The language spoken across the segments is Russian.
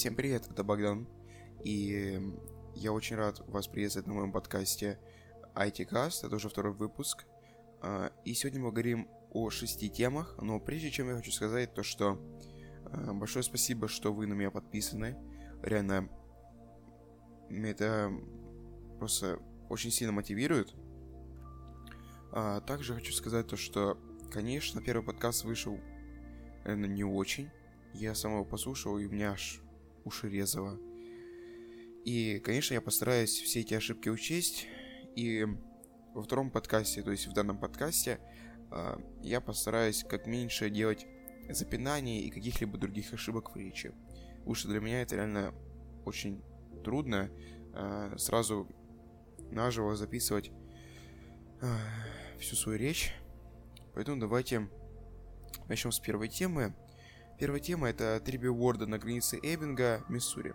Всем привет, это Богдан. И я очень рад вас приветствовать на моем подкасте ITCast. Это уже второй выпуск. А, и сегодня мы говорим о шести темах. Но прежде чем я хочу сказать то, что а, большое спасибо, что вы на меня подписаны. Реально, это просто очень сильно мотивирует. А, также хочу сказать то, что, конечно, первый подкаст вышел, наверное, не очень. Я сам его послушал, и у меня аж уши резало. И, конечно, я постараюсь все эти ошибки учесть. И во втором подкасте, то есть в данном подкасте, а, я постараюсь как меньше делать запинаний и каких-либо других ошибок в речи. Потому для меня это реально очень трудно а, сразу наживо записывать а, всю свою речь. Поэтому давайте начнем с первой темы. Первая тема это три билборда на границе Эббинга, Миссури.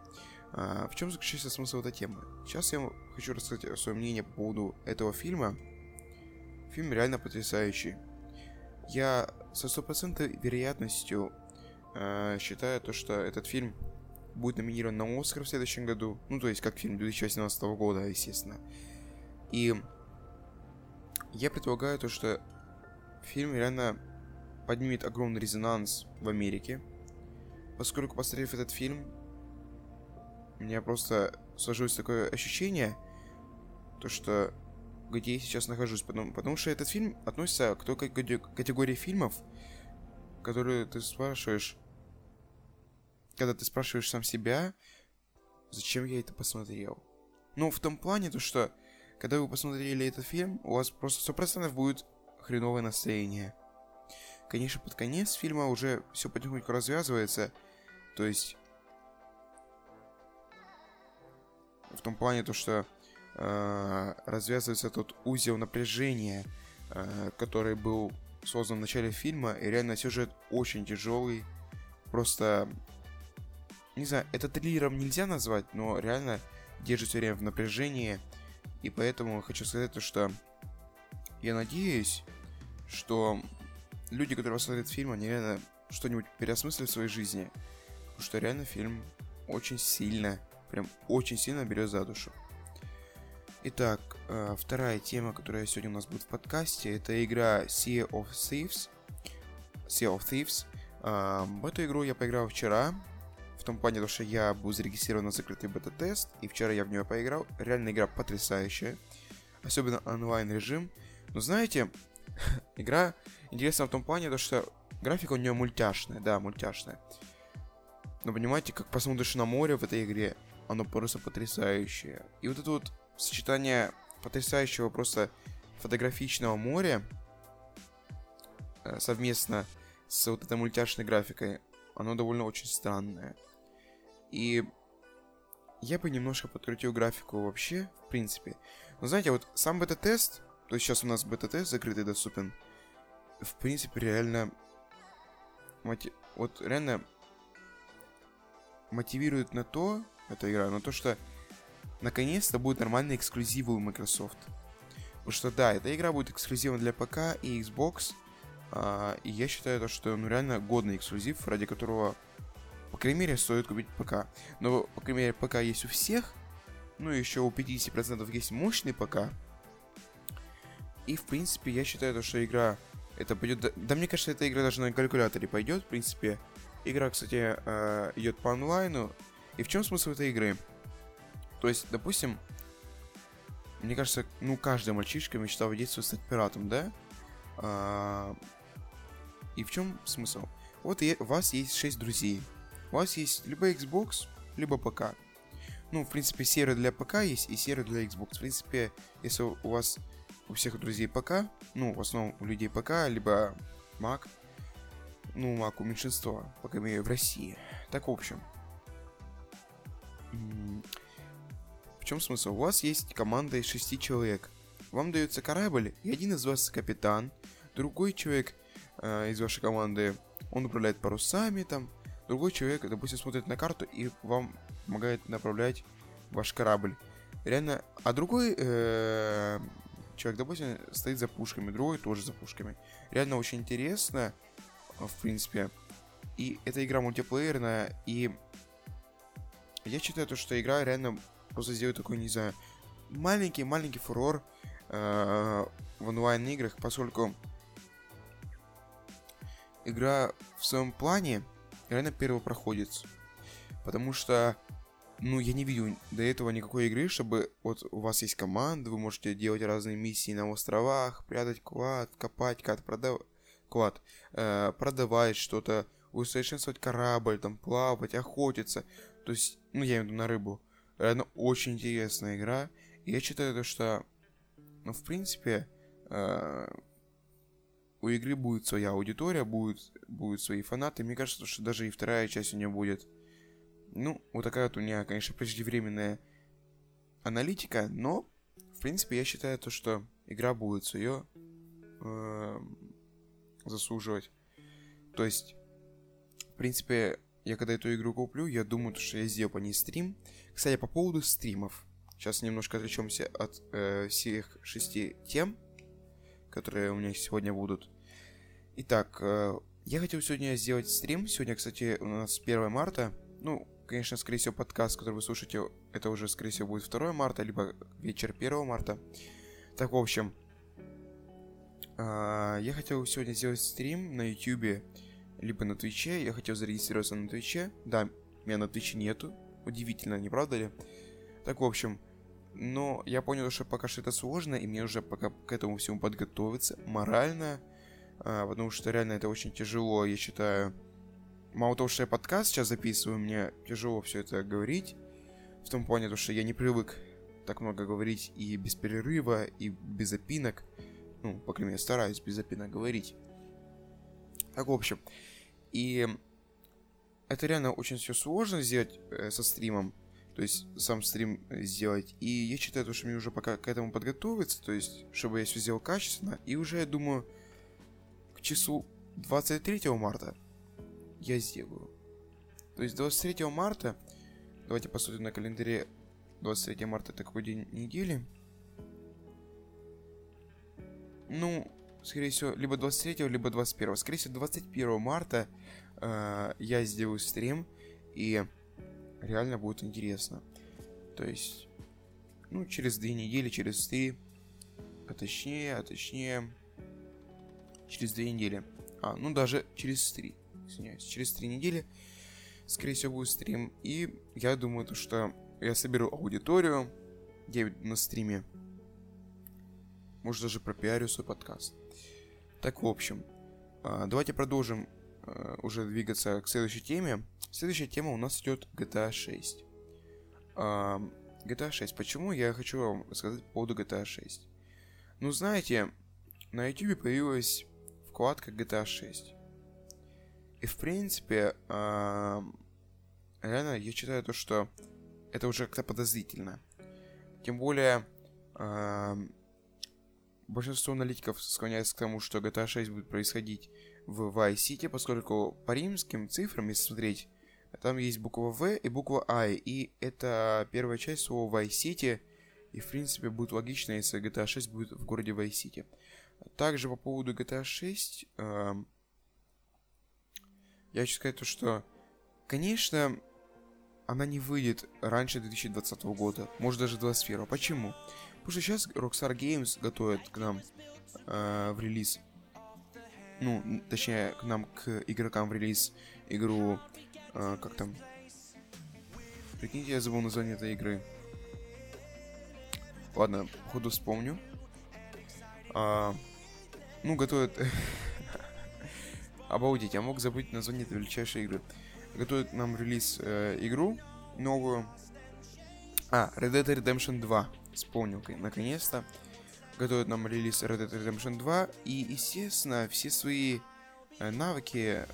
А, в чем заключается смысл этой темы? Сейчас я хочу рассказать свое мнение по поводу этого фильма. Фильм реально потрясающий. Я со стопроцентной вероятностью э, считаю то, что этот фильм будет номинирован на Оскар в следующем году. Ну, то есть, как фильм 2018 года, естественно. И я предполагаю то, что фильм реально поднимет огромный резонанс в Америке. Поскольку, посмотрев этот фильм, у меня просто сложилось такое ощущение, то что где я сейчас нахожусь, потому, потому что этот фильм относится к той категории фильмов, которые ты спрашиваешь, когда ты спрашиваешь сам себя, зачем я это посмотрел. Ну, в том плане, то что, когда вы посмотрели этот фильм, у вас просто 100% будет хреновое настроение – Конечно, под конец фильма уже все потихоньку развязывается. То есть... В том плане, то, что э, развязывается тот узел напряжения, э, который был создан в начале фильма. И реально сюжет очень тяжелый. Просто... Не знаю, это триллером нельзя назвать, но реально держит все время в напряжении. И поэтому хочу сказать то, что я надеюсь, что люди, которые смотрят фильм, они реально что-нибудь переосмыслят в своей жизни. Потому что реально фильм очень сильно, прям очень сильно берет за душу. Итак, э, вторая тема, которая сегодня у нас будет в подкасте, это игра Sea of Thieves. Sea of Thieves. Э, в эту игру я поиграл вчера, в том плане, что я был зарегистрирован на закрытый бета-тест, и вчера я в нее поиграл. Реально игра потрясающая, особенно онлайн режим. Но знаете, игра интересна в том плане, то, что графика у нее мультяшная, да, мультяшная. Но понимаете, как посмотришь на море в этой игре, оно просто потрясающее. И вот это вот сочетание потрясающего просто фотографичного моря э, совместно с вот этой мультяшной графикой, оно довольно очень странное. И я бы немножко подкрутил графику вообще, в принципе. Но знаете, вот сам бета-тест, то есть сейчас у нас бета-тест закрытый доступен. В принципе, реально... Мотив... Вот реально мотивирует на то, эта игра, на то, что наконец-то будет нормальный эксклюзив у Microsoft. Потому что да, эта игра будет эксклюзивом для ПК и Xbox. А, и я считаю, то, что ну, реально годный эксклюзив, ради которого, по крайней мере, стоит купить ПК. Но, по крайней мере, ПК есть у всех. Ну, еще у 50% есть мощный ПК. И, в принципе, я считаю, то, что игра... Это пойдет... Да, мне кажется, эта игра даже на калькуляторе пойдет, в принципе. Игра, кстати, э, идет по онлайну. И в чем смысл этой игры? То есть, допустим, мне кажется, ну, каждый мальчишка мечтал в детстве стать пиратом, да? А, и в чем смысл? Вот у вас есть 6 друзей. У вас есть либо Xbox, либо ПК. Ну, в принципе, серый для ПК есть и серый для Xbox. В принципе, если у вас у всех друзей ПК, ну, в основном у людей ПК, либо Mac, ну, Mac у меньшинства, пока имею в России. Так, в общем. В чем смысл? У вас есть команда из шести человек. Вам дается корабль, и один из вас капитан, другой человек э, из вашей команды, он управляет парусами там, другой человек, допустим, смотрит на карту и вам помогает направлять ваш корабль. Реально, а другой э, человек, допустим, стоит за пушками, другой тоже за пушками. Реально очень интересно, в принципе. И эта игра мультиплеерная, и я считаю, то, что игра реально просто сделает такой, не знаю, маленький-маленький фурор э, в онлайн-играх, поскольку игра в своем плане реально первопроходец. Потому что, ну, я не видел до этого никакой игры, чтобы вот у вас есть команда, вы можете делать разные миссии на островах, прятать клад, копать клад, продавать, клад, э, продавать что-то, усовершенствовать корабль, там, плавать, охотиться. То есть, ну, я имею в виду на рыбу. Реально очень интересная игра. И я считаю, то, что, ну, в принципе, э, у игры будет своя аудитория, будет, будут свои фанаты. Мне кажется, что даже и вторая часть у нее будет. Ну, вот такая вот у меня, конечно, преждевременная аналитика, но, в принципе, я считаю то, что игра будет свое э, заслуживать. То есть, в принципе, я когда эту игру куплю, я думаю, что я сделаю по ней стрим. Кстати, по поводу стримов. Сейчас немножко отвлечемся от э, всех шести тем, которые у меня сегодня будут. Итак, э, я хотел сегодня сделать стрим. Сегодня, кстати, у нас 1 марта. Ну, конечно, скорее всего, подкаст, который вы слушаете, это уже, скорее всего, будет 2 марта, либо вечер 1 марта. Так, в общем, э, я хотел сегодня сделать стрим на YouTube, либо на Твиче. Я хотел зарегистрироваться на Твиче. Да, меня на Твиче нету. Удивительно, не правда ли? Так, в общем, но я понял, что пока что это сложно, и мне уже пока к этому всему подготовиться морально, а, потому что реально это очень тяжело, я считаю. Мало того, что я подкаст сейчас записываю, мне тяжело все это говорить. В том плане, то, что я не привык так много говорить и без перерыва, и без опинок. Ну, по крайней мере, стараюсь без опинок говорить. Так, в общем. И это реально очень все сложно сделать э, со стримом. То есть сам стрим сделать. И я считаю, что мне уже пока к этому подготовиться. То есть, чтобы я все сделал качественно. И уже, я думаю, числу 23 марта я сделаю. То есть 23 марта, давайте посмотрим на календаре, 23 марта это какой день недели? Ну, скорее всего, либо 23, либо 21. Скорее всего, 21 марта э, я сделаю стрим, и реально будет интересно. То есть, ну, через две недели, через три, а точнее, а точнее, через две недели. А, ну даже через три. Извиняюсь, через три недели, скорее всего, будет стрим. И я думаю, то, что я соберу аудиторию, я на стриме. Может, даже пропиарю свой подкаст. Так, в общем, а, давайте продолжим а, уже двигаться к следующей теме. Следующая тема у нас идет GTA 6. GTA 6. Почему я хочу вам сказать по поводу GTA 6? Ну, знаете, на YouTube появилась вкладка GTA 6. И в принципе, э, реально я считаю то, что это уже как-то подозрительно. Тем более, э, большинство аналитиков склоняется к тому, что GTA 6 будет происходить в Vice City, поскольку по римским цифрам, если смотреть, там есть буква В и буква I, и это первая часть слова Vice City, и в принципе будет логично, если GTA 6 будет в городе Vice City. Также по поводу GTA 6, э, я хочу сказать то, что, конечно, она не выйдет раньше 2020 года, может даже 2021. Почему? Потому что сейчас Rockstar Games готовит к нам э, в релиз, ну, точнее, к нам, к игрокам в релиз игру, э, как там, прикиньте, я забыл название этой игры. Ладно, походу вспомню. А, ну, готовят... Обалдеть, я мог забыть название этой величайшей игры. Готовят нам релиз э, игру новую. А, Red Dead Redemption 2. Вспомнил, наконец-то. Готовят нам релиз Red Dead Redemption 2. И, естественно, все свои э, навыки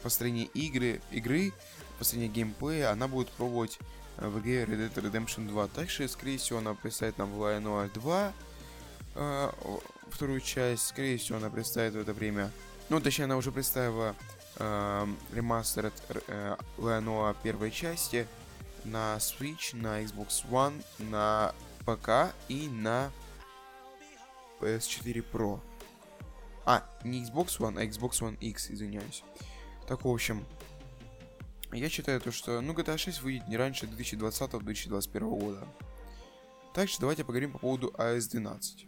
построения игры, игры, построения геймплея, она будет пробовать э, в игре Red Dead Redemption 2. Также, скорее всего, она представит нам Lion 2 э, вторую часть. Скорее всего, она представит в это время. Ну, точнее, она уже представила э, ремастер э, Леоноа первой части на Switch, на Xbox One, на ПК и на PS4 Pro. А, не Xbox One, а Xbox One X, извиняюсь. Так, в общем, я считаю то, что, ну, GTA 6 выйдет не раньше 2020-2021 года. Также давайте поговорим по поводу iOS 12.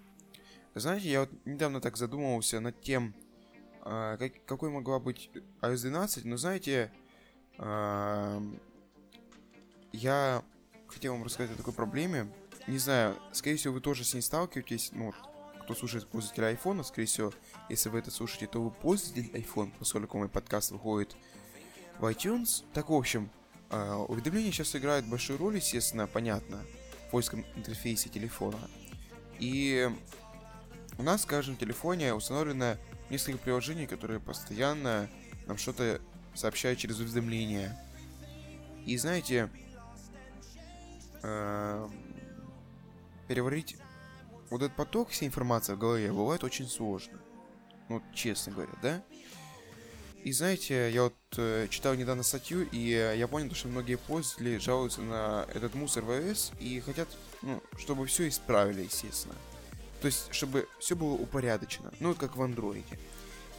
Знаете, я вот недавно так задумывался над тем, э, как, какой могла быть iOS 12, но знаете, э, я хотел вам рассказать о такой проблеме. Не знаю, скорее всего, вы тоже с ней сталкиваетесь, ну, кто слушает пользователя айфона, скорее всего, если вы это слушаете, то вы пользователь iPhone, поскольку мой подкаст выходит в iTunes. Так, в общем, э, уведомления сейчас играют большую роль, естественно, понятно, в польском интерфейсе телефона. И у нас в каждом телефоне установлено несколько приложений, которые постоянно нам что-то сообщают через уведомления. И знаете, э, переварить вот этот поток всей информации в голове бывает очень сложно. Ну, честно говоря, да? И знаете, я вот э, читал недавно статью, и э, я понял, что многие пользователи жалуются на этот мусор в iOS и хотят, ну, чтобы все исправили, естественно. То есть, чтобы все было упорядочено, ну, как в андроиде.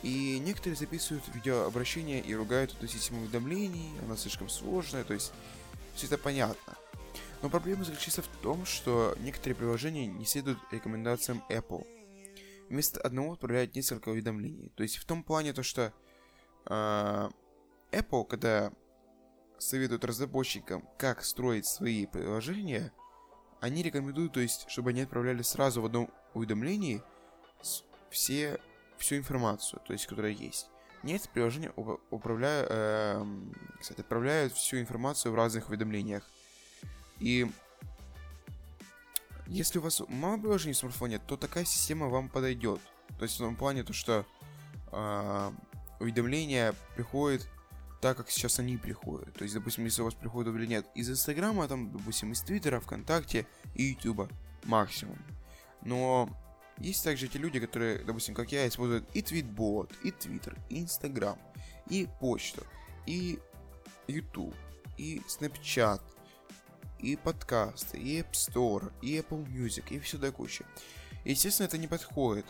И некоторые записывают видеообращения и ругают эту систему уведомлений, она слишком сложная, то есть, все это понятно. Но проблема заключается в том, что некоторые приложения не следуют рекомендациям Apple. Вместо одного отправляют несколько уведомлений. То есть в том плане то, что э, Apple, когда советуют разработчикам, как строить свои приложения, они рекомендуют, то есть, чтобы они отправляли сразу в одном уведомлении все, всю информацию, то есть, которая есть. Нет, приложения управляют, э, кстати, отправляют всю информацию в разных уведомлениях. И если у вас мало приложений в смартфоне, то такая система вам подойдет. То есть в том плане то, что э, уведомления приходят так, как сейчас они приходят. То есть, допустим, если у вас приходит уведомление из Инстаграма, там, допустим, из Твиттера, ВКонтакте и Ютуба максимум. Но есть также те люди, которые, допустим, как я, используют и Твитбот, и Твиттер, и Инстаграм, и почту, и YouTube, и Snapchat, и подкасты, и App Store, и Apple Music, и все до кучи. Естественно, это не подходит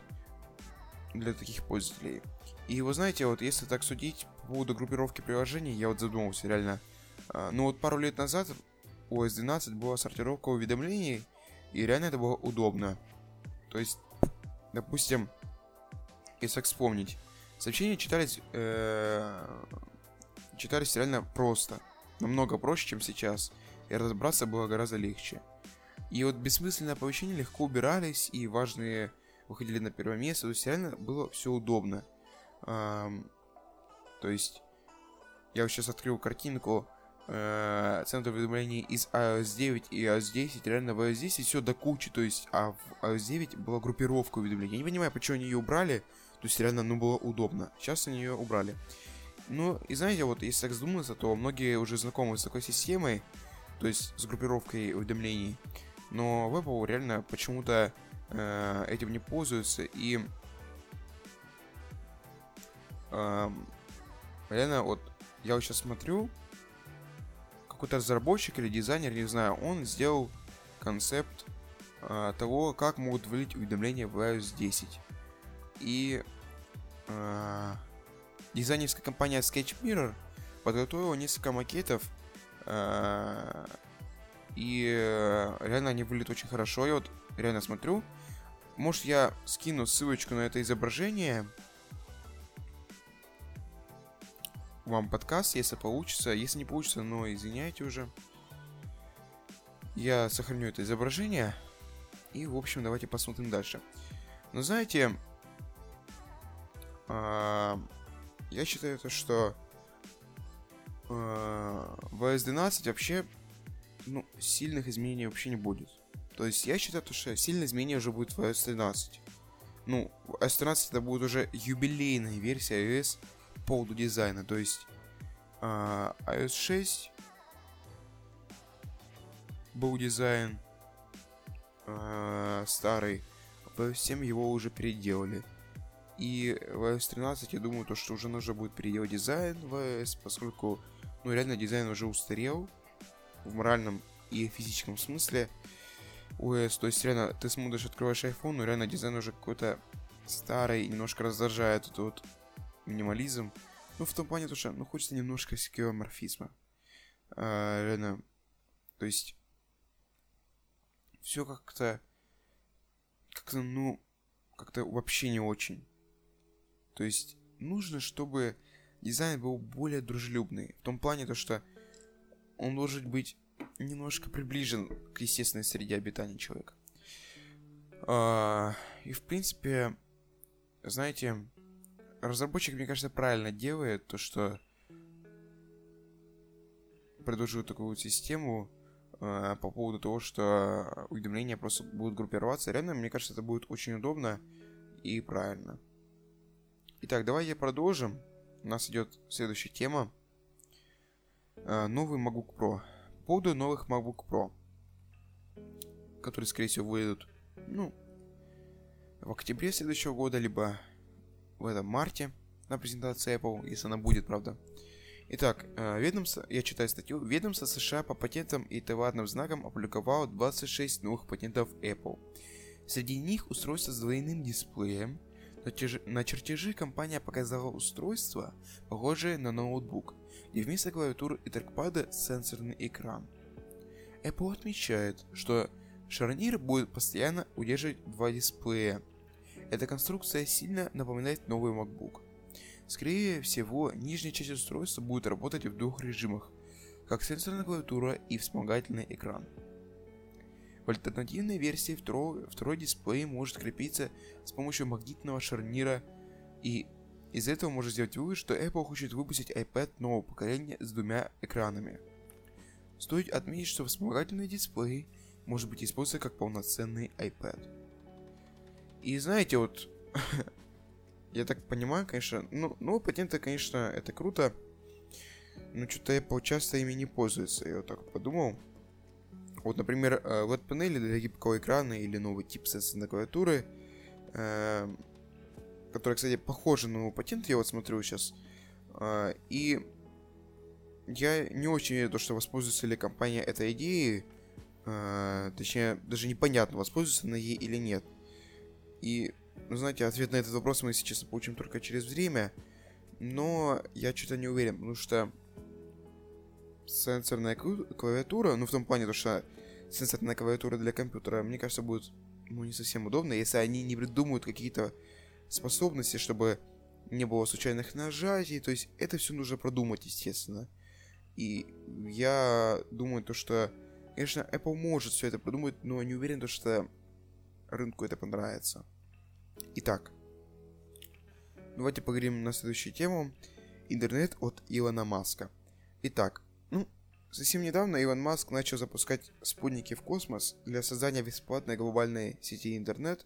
для таких пользователей. И вы знаете, вот если так судить по поводу группировки приложений, я вот задумался реально. А, ну вот пару лет назад у OS 12 была сортировка уведомлений, и реально это было удобно. То есть, допустим, если так вспомнить, сообщения читались, э, читались реально просто. Намного проще, чем сейчас и разобраться было гораздо легче. И вот бессмысленные оповещения легко убирались, и важные выходили на первое место, то есть реально было все удобно. Эм, то есть, я вот сейчас открыл картинку э, центр уведомлений из iOS 9 и iOS 10, реально в iOS 10 все до кучи, то есть, а в iOS 9 была группировка уведомлений. Я не понимаю, почему они ее убрали, то есть реально, ну, было удобно. Сейчас они ее убрали. Ну, и знаете, вот если так задуматься, то многие уже знакомы с такой системой, то есть с группировкой уведомлений. Но в Apple реально почему-то э, этим не пользуются и э, реально вот я вот сейчас смотрю какой-то разработчик или дизайнер, не знаю, он сделал концепт э, того, как могут вылить уведомления в iOS 10. И э, дизайнерская компания Sketch Mirror подготовила несколько макетов Э, и э, реально они выглядят очень хорошо. Я вот реально смотрю. Может, я скину ссылочку на это изображение вам подкаст, если получится. Если не получится, но извиняйте уже. Я сохраню это изображение. И, в общем, давайте посмотрим дальше. Но знаете, э, я считаю то, что в iOS 12 вообще ну, сильных изменений вообще не будет. То есть я считаю, что сильное изменение уже будет в iOS 13. Ну, iOS 13 это будет уже юбилейная версия iOS по поводу дизайна. То есть э, iOS 6 был дизайн э, старый, в iOS 7 его уже переделали. И в iOS 13 я думаю, то, что уже нужно будет переделать дизайн в iOS, поскольку ну, реально дизайн уже устарел в моральном и физическом смысле. OS, то есть реально ты смотришь, открываешь iPhone, но реально дизайн уже какой-то старый, немножко раздражает этот вот минимализм. Ну, в том плане, то, что ну, хочется немножко скеоморфизма. А, реально, то есть, все как-то, как-то, ну, как-то вообще не очень. То есть, нужно, чтобы дизайн был более дружелюбный. В том плане, то, что он должен быть немножко приближен к естественной среде обитания человека. А, и, в принципе, знаете, разработчик, мне кажется, правильно делает то, что предложил такую вот систему э, по поводу того, что уведомления просто будут группироваться. Реально, мне кажется, это будет очень удобно и правильно. Итак, давайте продолжим. У нас идет следующая тема. Э, новый MacBook Pro. По поводу новых MacBook Pro, которые, скорее всего, выйдут, ну, в октябре следующего года, либо в этом марте на презентации Apple, если она будет, правда. Итак, э, ведомство, я читаю статью, ведомство США по патентам и товарным знакам опубликовало 26 новых патентов Apple. Среди них устройство с двойным дисплеем. На, чертежи, компания показала устройство, похожее на ноутбук, где вместо клавиатуры и трекпада сенсорный экран. Apple отмечает, что шарнир будет постоянно удерживать два дисплея. Эта конструкция сильно напоминает новый MacBook. Скорее всего, нижняя часть устройства будет работать в двух режимах, как сенсорная клавиатура и вспомогательный экран. В альтернативной версии второй, второй дисплей может крепиться с помощью магнитного шарнира и из этого можно сделать вывод, что Apple хочет выпустить iPad нового поколения с двумя экранами. Стоит отметить, что вспомогательный дисплей может быть использован как полноценный iPad. И знаете, вот я так понимаю, конечно, ну, ну, патенты, конечно, это круто, но что-то Apple часто ими не пользуется, я вот так подумал. Вот, например, э, для гибкого экрана или новый тип сенсорной клавиатуры, э, который, кстати, похожи на новый патент, я вот смотрю сейчас, э, и я не очень верю, что воспользуется ли компания этой идеей, точнее, даже непонятно, воспользуется она ей или нет. И ну, знаете, ответ на этот вопрос мы, если честно, получим только через время. Но я что-то не уверен, потому что сенсорная клавиатура, ну, в том плане, то, что сенсорная клавиатура для компьютера, мне кажется, будет, ну, не совсем удобно, если они не придумают какие-то способности, чтобы не было случайных нажатий, то есть это все нужно продумать, естественно. И я думаю, то, что, конечно, Apple может все это продумать, но не уверен, то, что рынку это понравится. Итак, давайте поговорим на следующую тему. Интернет от Илона Маска. Итак, совсем недавно Илон Маск начал запускать спутники в космос для создания бесплатной глобальной сети интернет.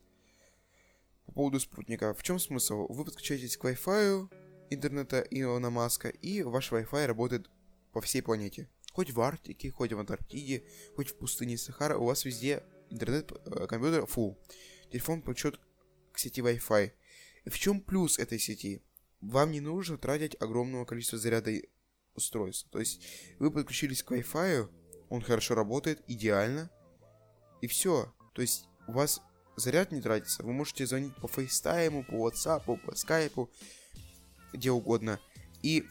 По поводу спутника, в чем смысл? Вы подключаетесь к Wi-Fi интернета Илона Маска, и ваш Wi-Fi работает по всей планете. Хоть в Арктике, хоть в Антарктиде, хоть в пустыне Сахара, у вас везде интернет, э, компьютер full. Телефон подключен к сети Wi-Fi. В чем плюс этой сети? Вам не нужно тратить огромного количества заряда устройств. То есть вы подключились к Wi-Fi, он хорошо работает, идеально, и все. То есть у вас заряд не тратится. Вы можете звонить по FaceTime, по WhatsApp, по Skype, где угодно. И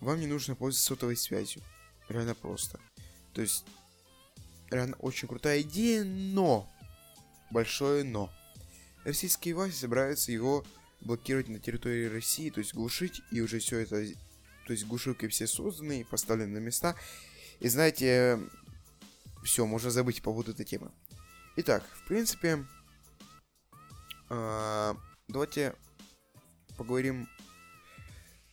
вам не нужно пользоваться сотовой связью. Реально просто. То есть, реально очень крутая идея, но... Большое но. Российские власти собираются его блокировать на территории России, то есть глушить, и уже все это, то есть глушилки все созданы, поставлены на места. И знаете, все, можно забыть по поводу этой темы. Итак, в принципе, э, давайте поговорим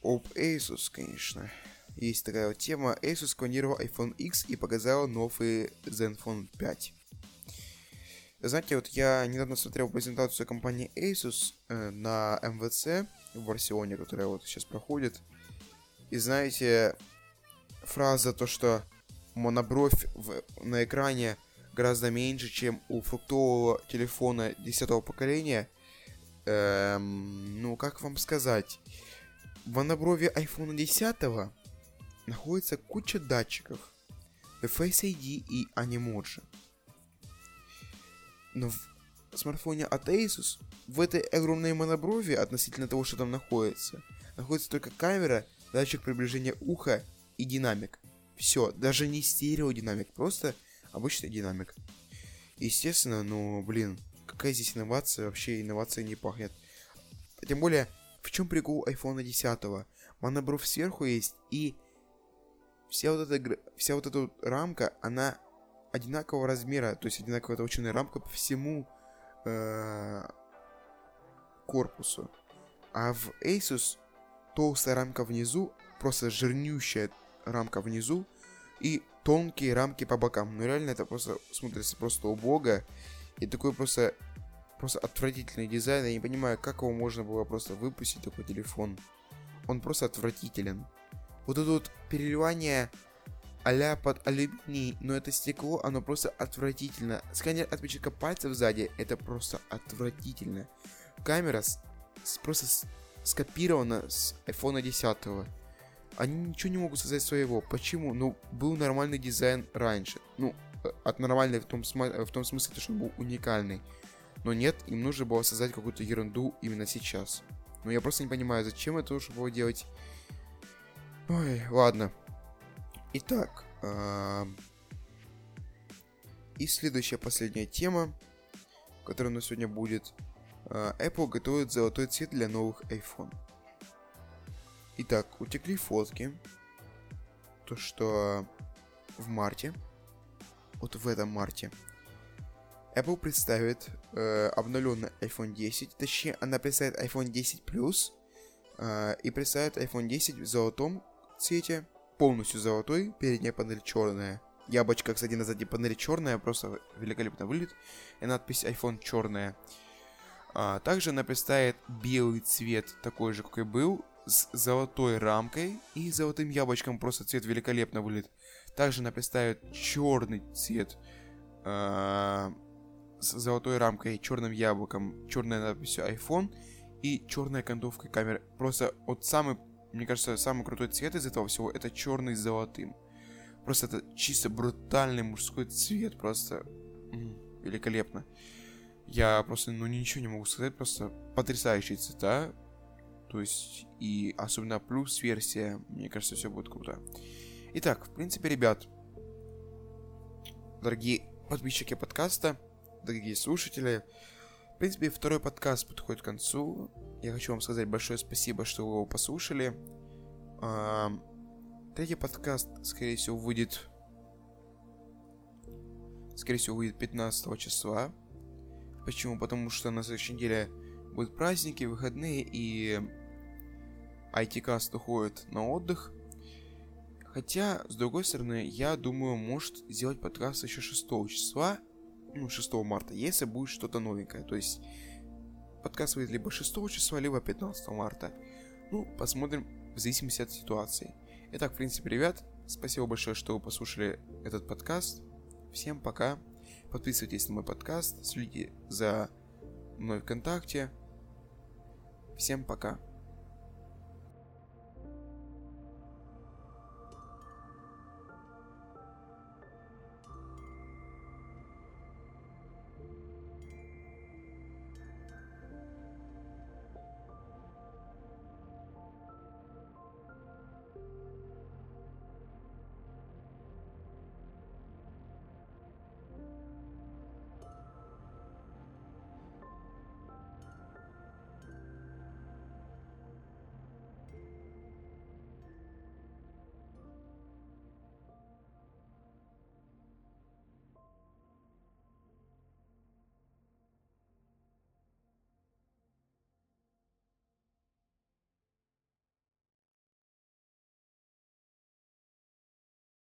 об Asus, конечно. Есть такая вот тема. Asus сканировал iPhone X и показал новый Zenfone 5. Знаете, вот я недавно смотрел презентацию компании Asus э, на МВЦ в Барселоне, которая вот сейчас проходит. И знаете, фраза то, что монобровь в, на экране гораздо меньше, чем у фруктового телефона 10 поколения. Эм, ну, как вам сказать? В моноброви iPhone 10 находится куча датчиков. Face ID и Animoji. Но в смартфоне от Asus в этой огромной моноброви относительно того, что там находится, находится только камера, датчик приближения уха и динамик. Все, даже не стереодинамик, просто обычный динамик. Естественно, ну, блин, какая здесь инновация? Вообще инновация не пахнет. Тем более, в чем прикол iPhone 10? Монобров сверху есть, и вся вот эта, вся вот эта рамка, она одинакового размера, то есть одинаковая толщина рамка по всему э, корпусу. А в Asus толстая рамка внизу, просто жирнющая рамка внизу и тонкие рамки по бокам. Ну реально это просто смотрится просто убого. И такой просто, просто отвратительный дизайн. Я не понимаю, как его можно было просто выпустить такой телефон. Он просто отвратителен. Вот это вот переливание а под алюминий, но это стекло, оно просто отвратительно. Сканер отпечатка пальцев сзади, это просто отвратительно. Камера с, с, просто скопирована с iPhone 10. Они ничего не могут создать своего. Почему? Ну, был нормальный дизайн раньше. Ну, э, от нормальной в том, в том смысле, что он был уникальный. Но нет, им нужно было создать какую-то ерунду именно сейчас. Но я просто не понимаю, зачем это нужно было делать. Ой, ладно. Итак, э и следующая последняя тема, которая у нас сегодня будет. Э Apple готовит золотой цвет для новых iPhone. Итак, утекли фотки. То, что в марте, вот в этом марте, Apple представит э, обновленный iPhone 10. Точнее, она представит iPhone 10 Plus э, и представит iPhone 10 в золотом цвете полностью золотой, передняя панель черная. Яблочко, кстати, на задней панели черная, просто великолепно выглядит. И надпись iPhone черная. А, также она представит белый цвет, такой же, какой был, с золотой рамкой и золотым яблочком. Просто цвет великолепно выглядит. Также она представит черный цвет а, с золотой рамкой, черным яблоком, черной надписью iPhone и черной окантовкой камеры. Просто вот самый мне кажется, самый крутой цвет из этого всего это черный с золотым. Просто это чисто брутальный мужской цвет, просто м-м, великолепно. Я просто, ну, ничего не могу сказать, просто потрясающие цвета. То есть, и особенно плюс версия, мне кажется, все будет круто. Итак, в принципе, ребят, дорогие подписчики подкаста, дорогие слушатели, в принципе, второй подкаст подходит к концу. Я хочу вам сказать большое спасибо, что вы его послушали. А, третий подкаст, скорее всего, выйдет... Скорее всего, выйдет 15 числа. Почему? Потому что на следующей неделе будут праздники, выходные, и IT-каст уходит на отдых. Хотя, с другой стороны, я думаю, может сделать подкаст еще 6 числа, ну, 6 марта, если будет что-то новенькое. То есть Подкаст выйдет либо 6 числа, либо 15 марта. Ну, посмотрим в зависимости от ситуации. Итак, в принципе, ребят, спасибо большое, что вы послушали этот подкаст. Всем пока. Подписывайтесь на мой подкаст, следите за мной ВКонтакте. Всем пока.